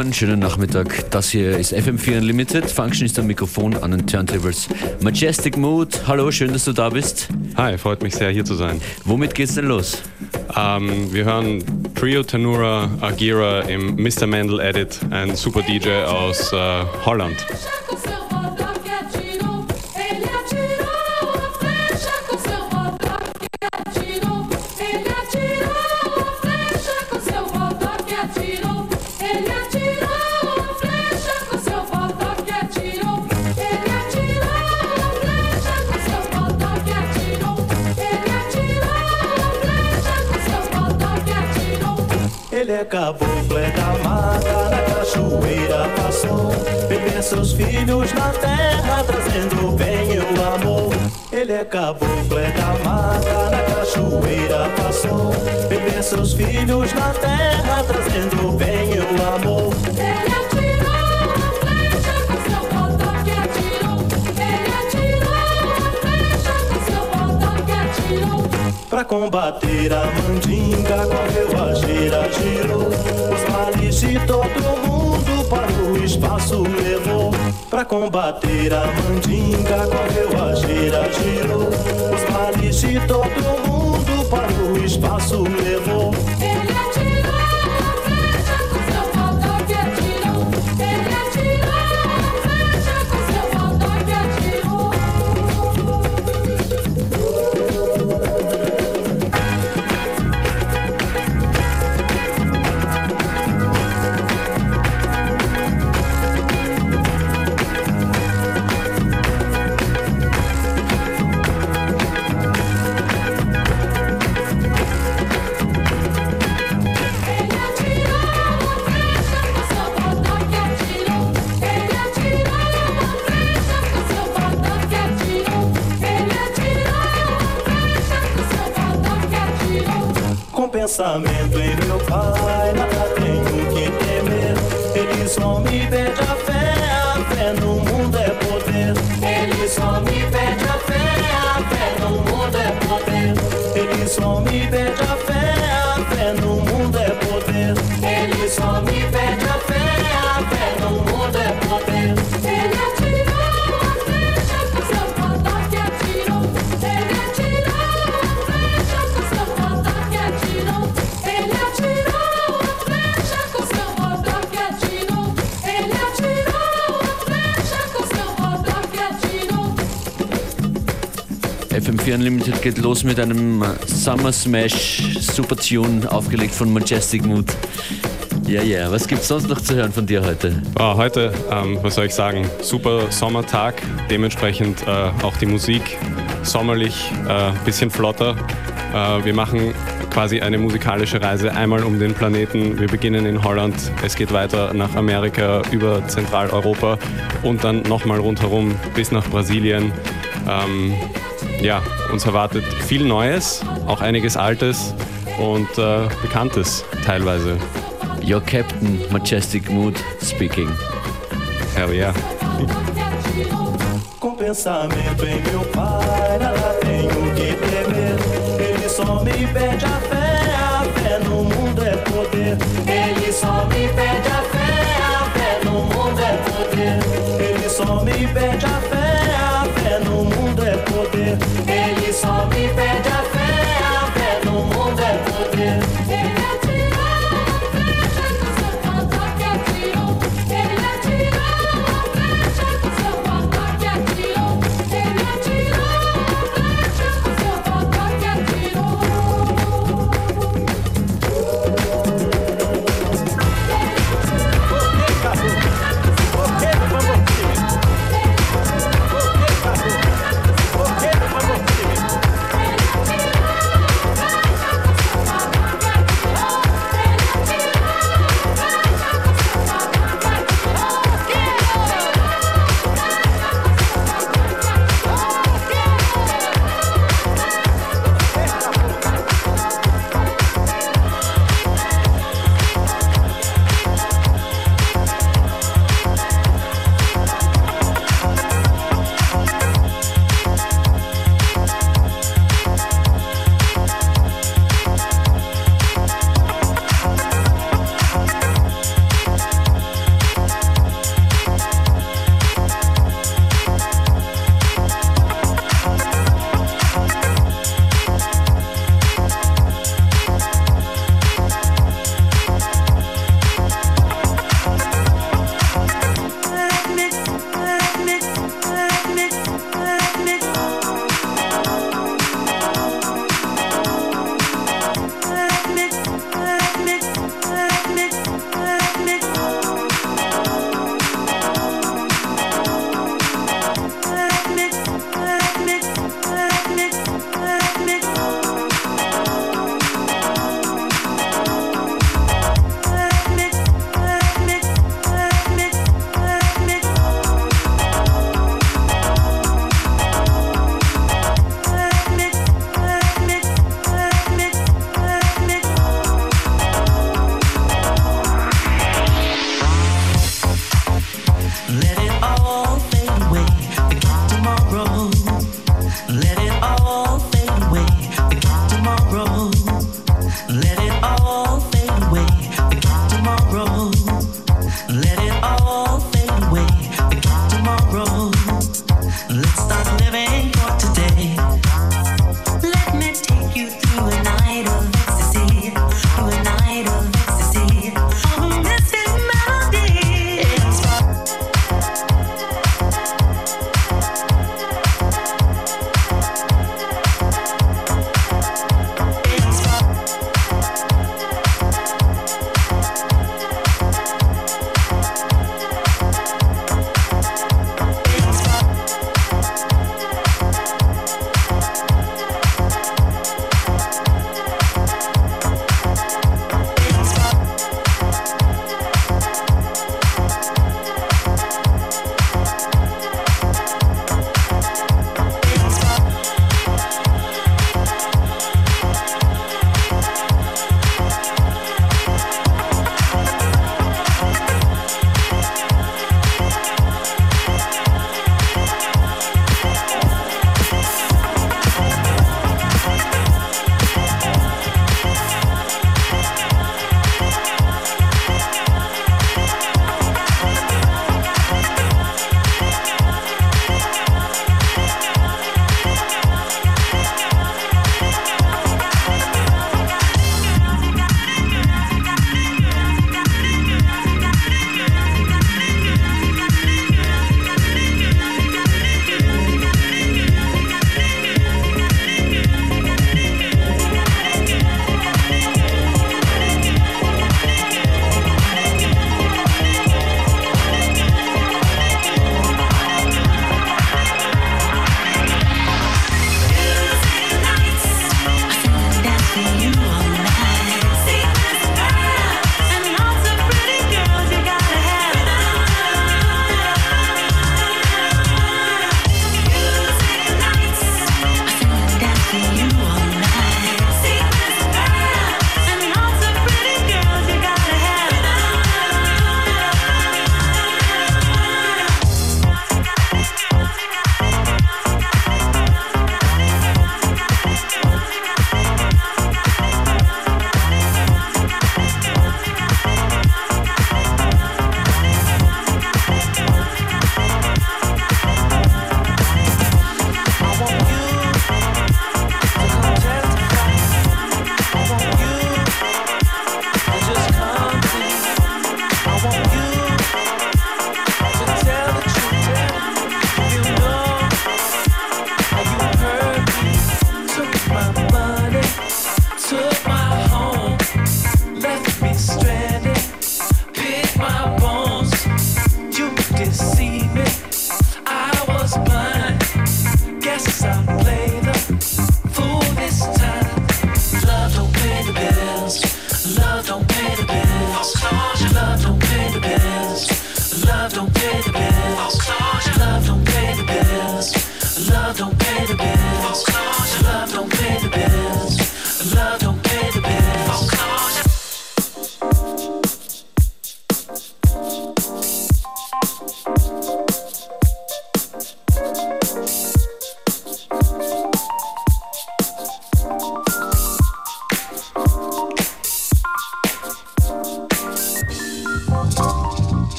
zusammen, schönen Nachmittag. Das hier ist FM4 Unlimited. Function ist am Mikrofon an den Turntables. Majestic Mood, hallo, schön, dass du da bist. Hi, freut mich sehr, hier zu sein. Womit geht's denn los? Ähm, wir hören Trio Tanura Agira im Mr. Mendel Edit, ein super DJ aus äh, Holland. Filhos na terra, trazendo bem o amor. Ele é caboclo, é da mata, na cachoeira passou. Beber seus filhos na terra, trazendo bem o amor. Pra combater a mandinga, correu a gira, girou. Os males de todo mundo para o espaço levou. Pra combater a mandinga, correu a gira, girou. Os males de todo mundo para o espaço levou. Pensamento FM4 Unlimited geht los mit einem Summer Smash Super Tune, aufgelegt von Majestic Mood. Ja, ja, was gibt's sonst noch zu hören von dir heute? Ah, heute, ähm, was soll ich sagen, super Sommertag, dementsprechend äh, auch die Musik sommerlich, äh, bisschen flotter. Äh, wir machen quasi eine musikalische Reise einmal um den Planeten. Wir beginnen in Holland, es geht weiter nach Amerika, über Zentraleuropa und dann nochmal rundherum bis nach Brasilien. Ähm, ja, uns erwartet viel Neues, auch einiges Altes und äh, Bekanntes teilweise. Your Captain, Majestic Mood speaking. Hell yeah. Com pensamento em meu pai, nada tenho que temer. Ele só me pede a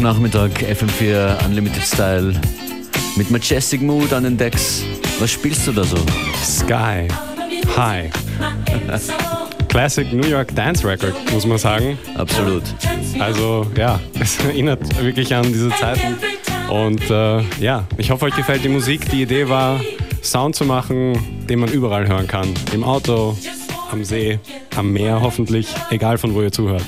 Mittwochnachmittag FM4 Unlimited Style mit Majestic Mood an den Decks. Was spielst du da so? Sky High. Classic New York Dance Record, muss man sagen. Absolut. Also ja, es erinnert wirklich an diese Zeiten. Und äh, ja, ich hoffe, euch gefällt die Musik. Die Idee war, Sound zu machen, den man überall hören kann. Im Auto, am See, am Meer hoffentlich, egal von wo ihr zuhört.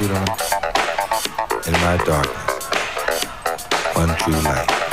in my darkness unto light.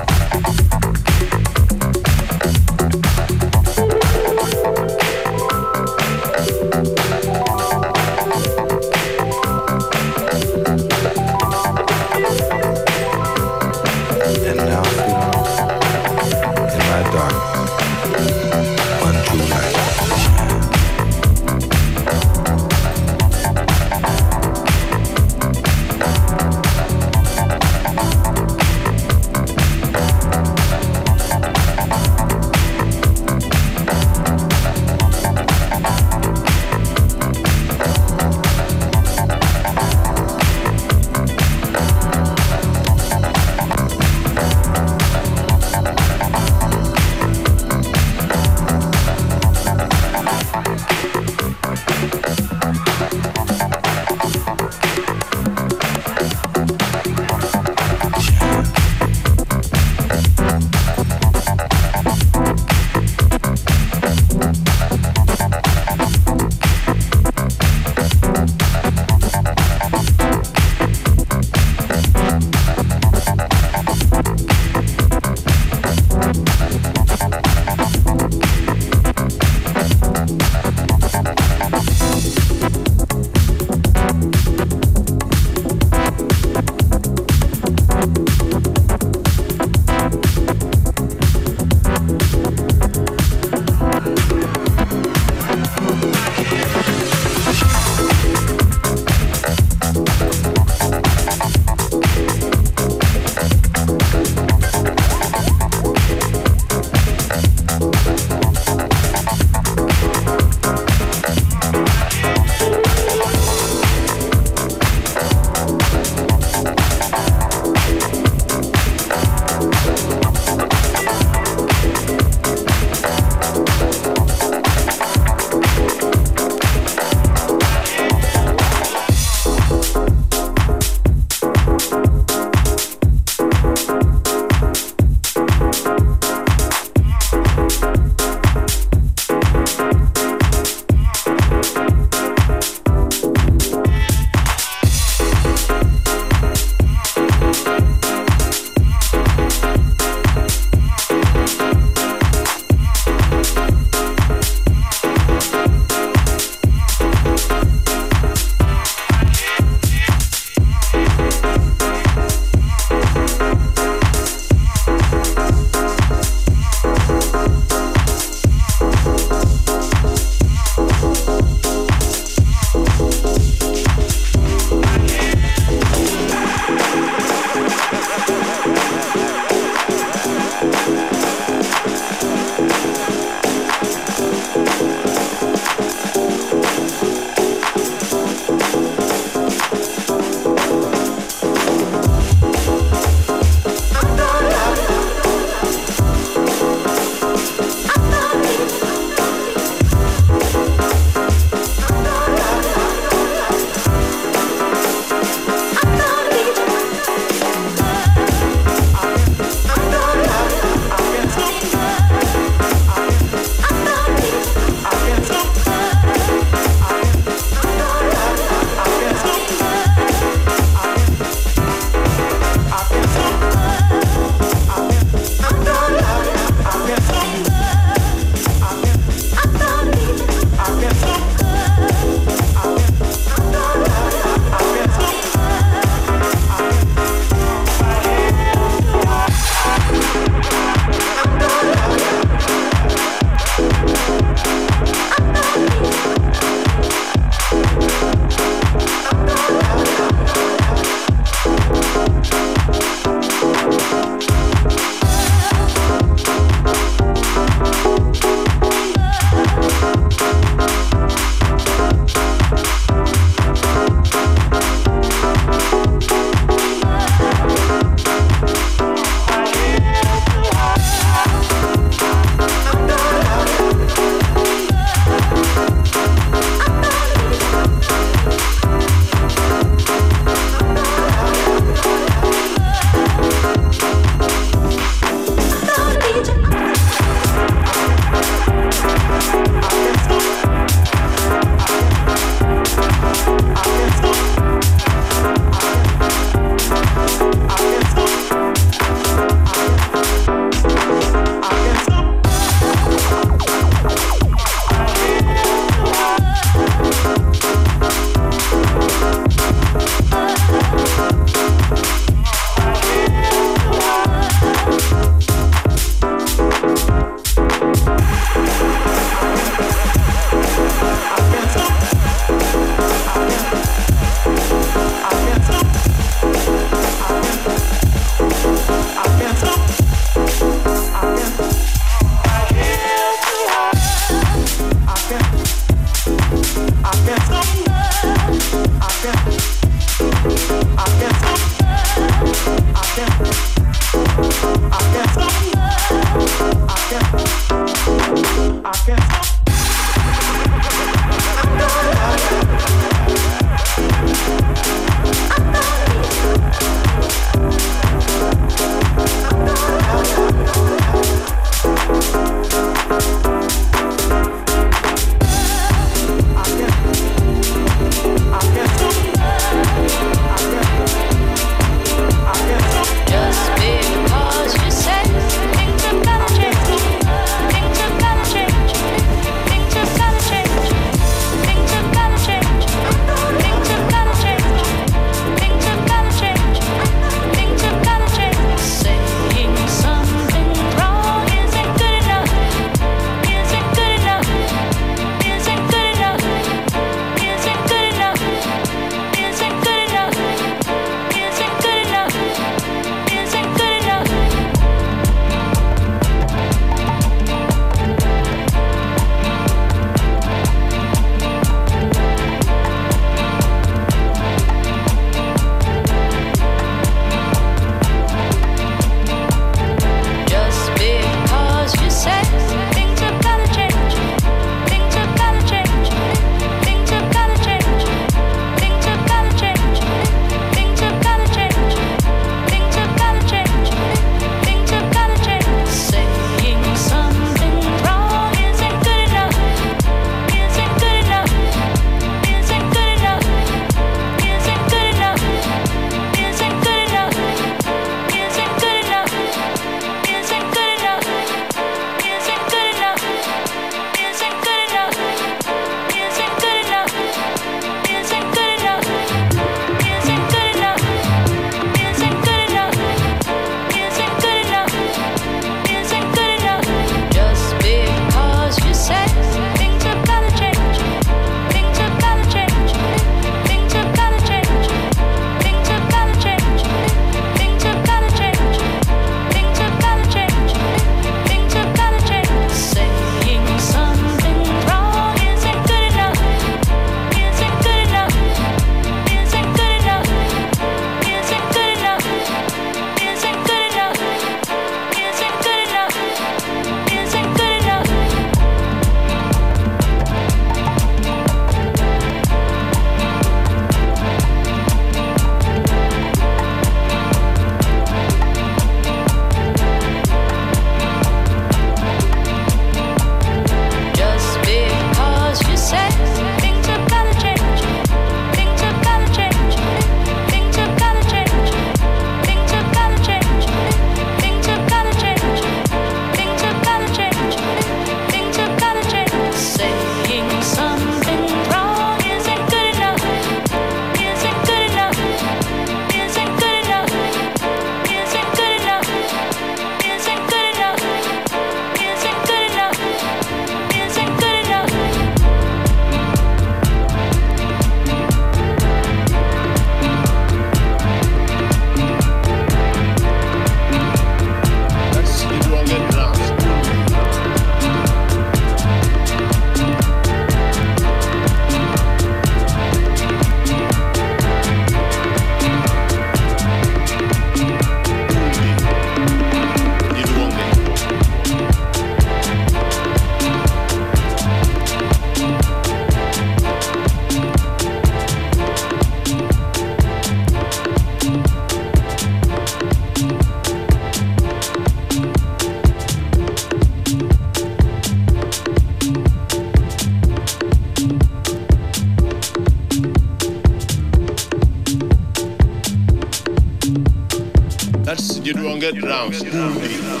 get down, you don't get down.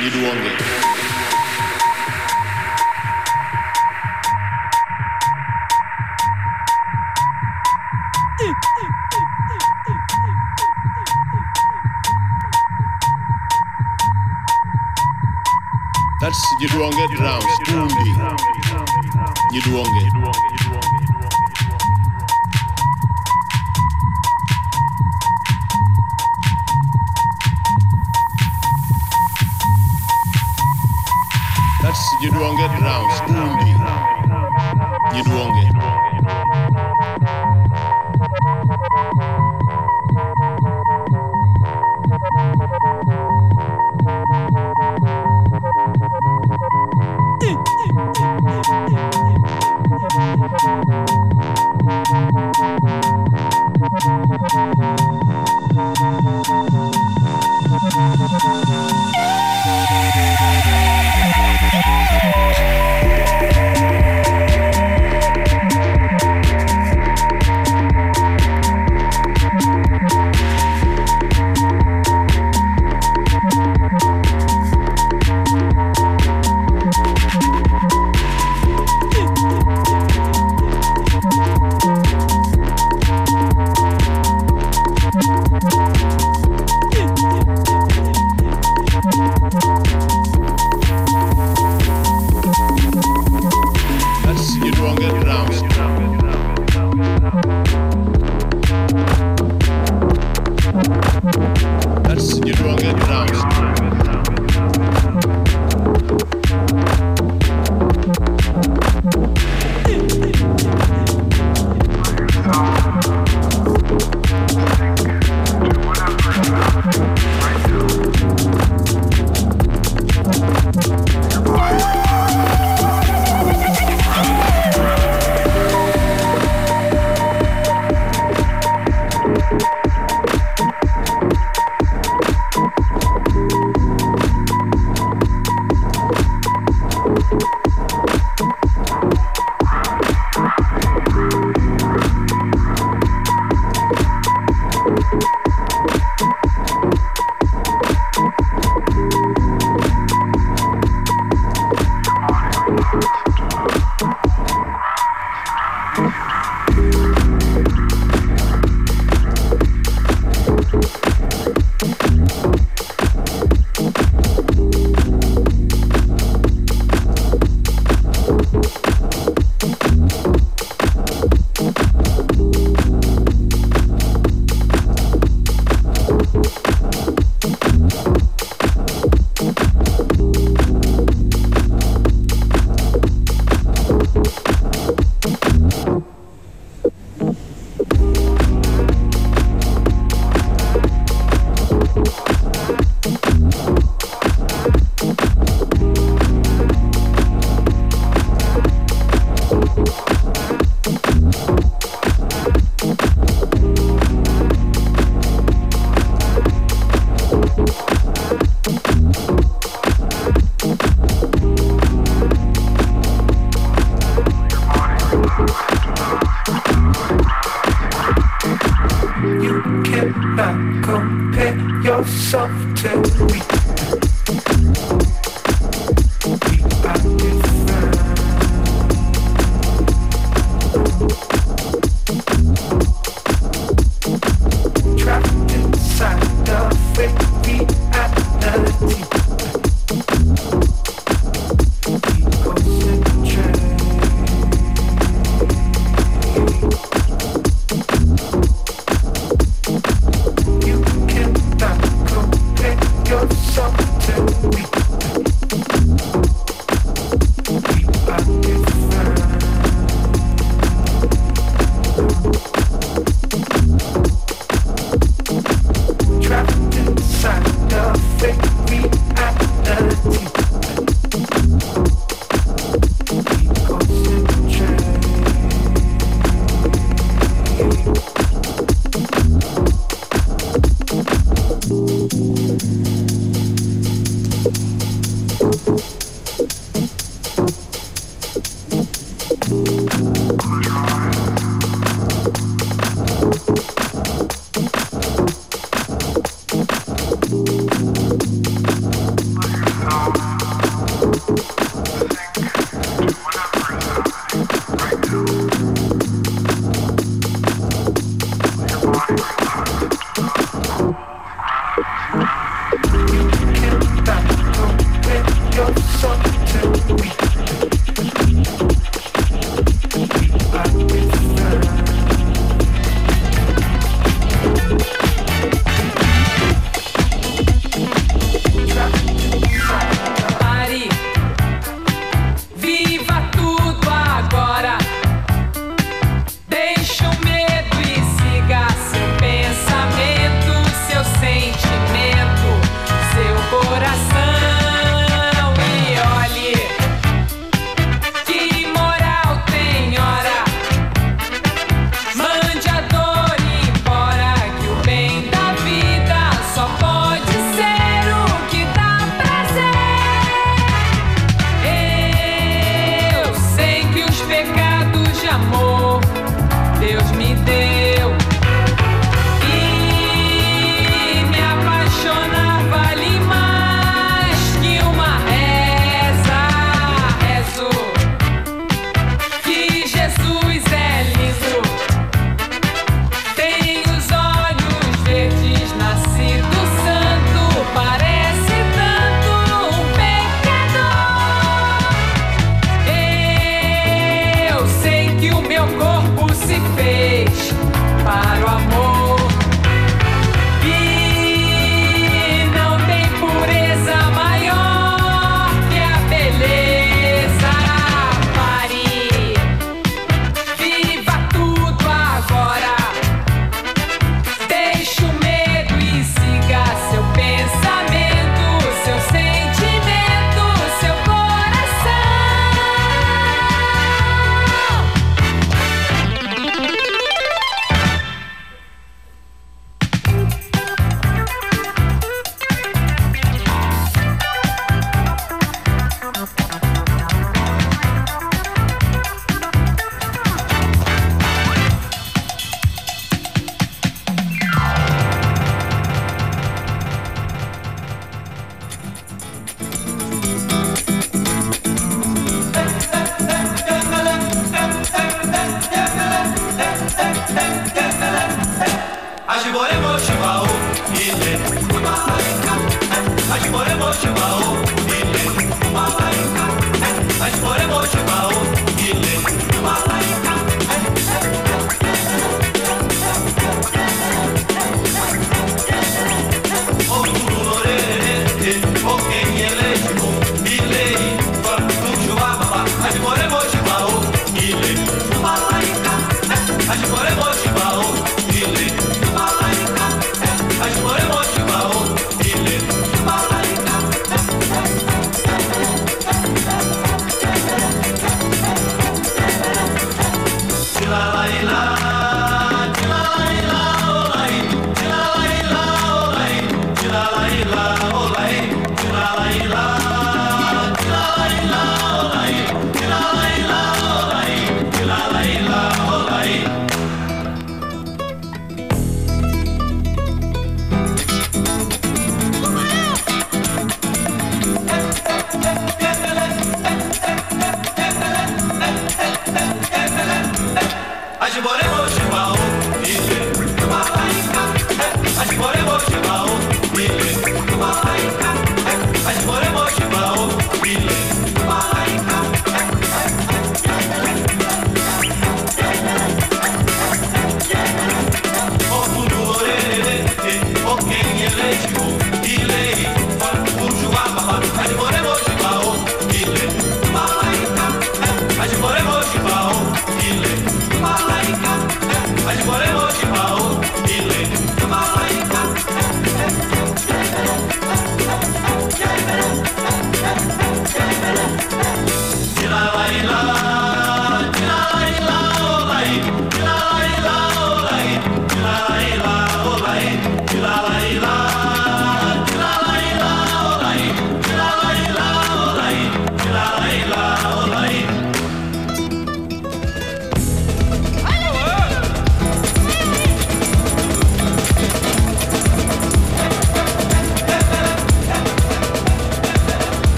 You don't get down. You don't get you don't get. don't get down.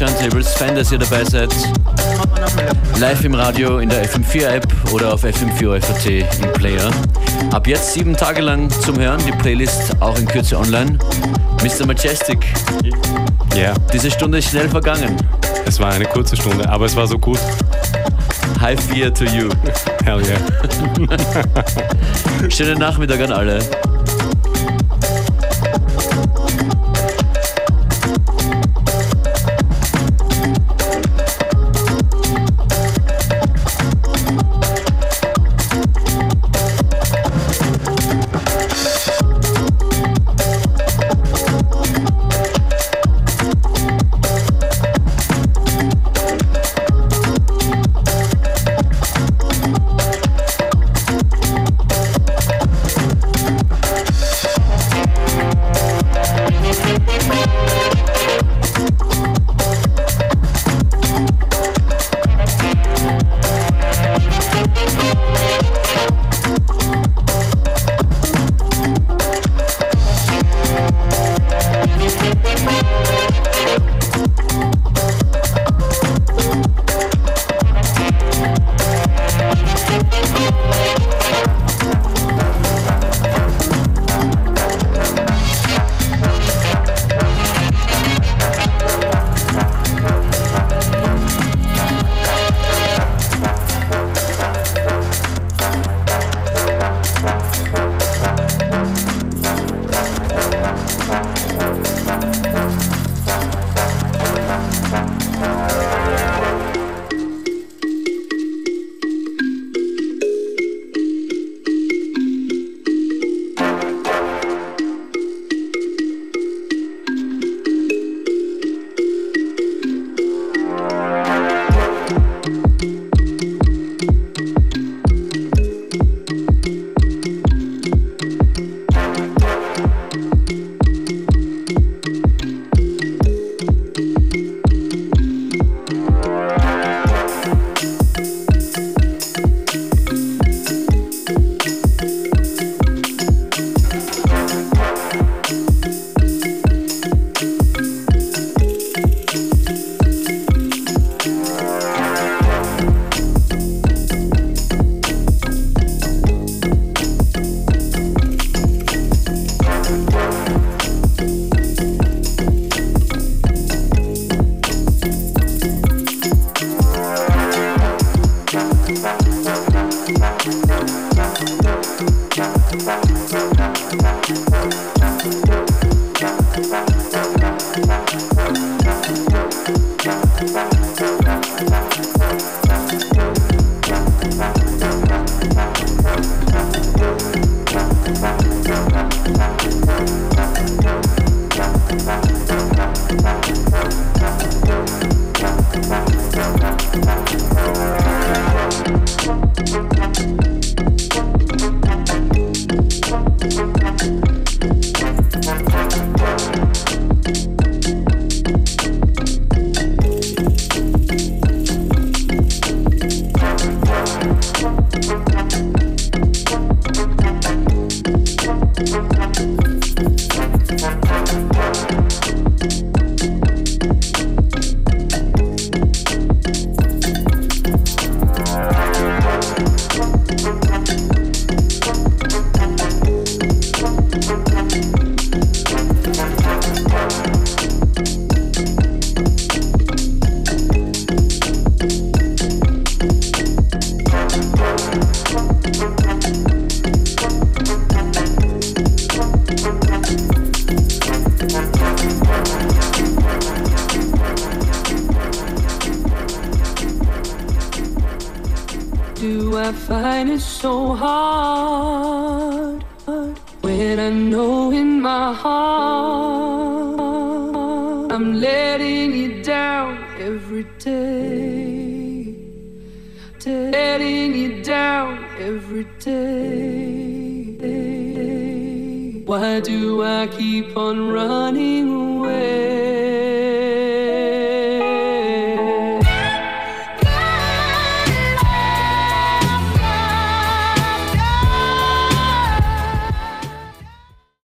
Turntables. Fein, dass ihr dabei seid. Live im Radio, in der FM4-App oder auf FM4 im Player. Ab jetzt sieben Tage lang zum Hören, die Playlist auch in Kürze online. Mr. Majestic, Ja, diese Stunde ist schnell vergangen. es war eine kurze Stunde, aber es war so gut. High Fear to you. Hell yeah. Schönen Nachmittag an alle.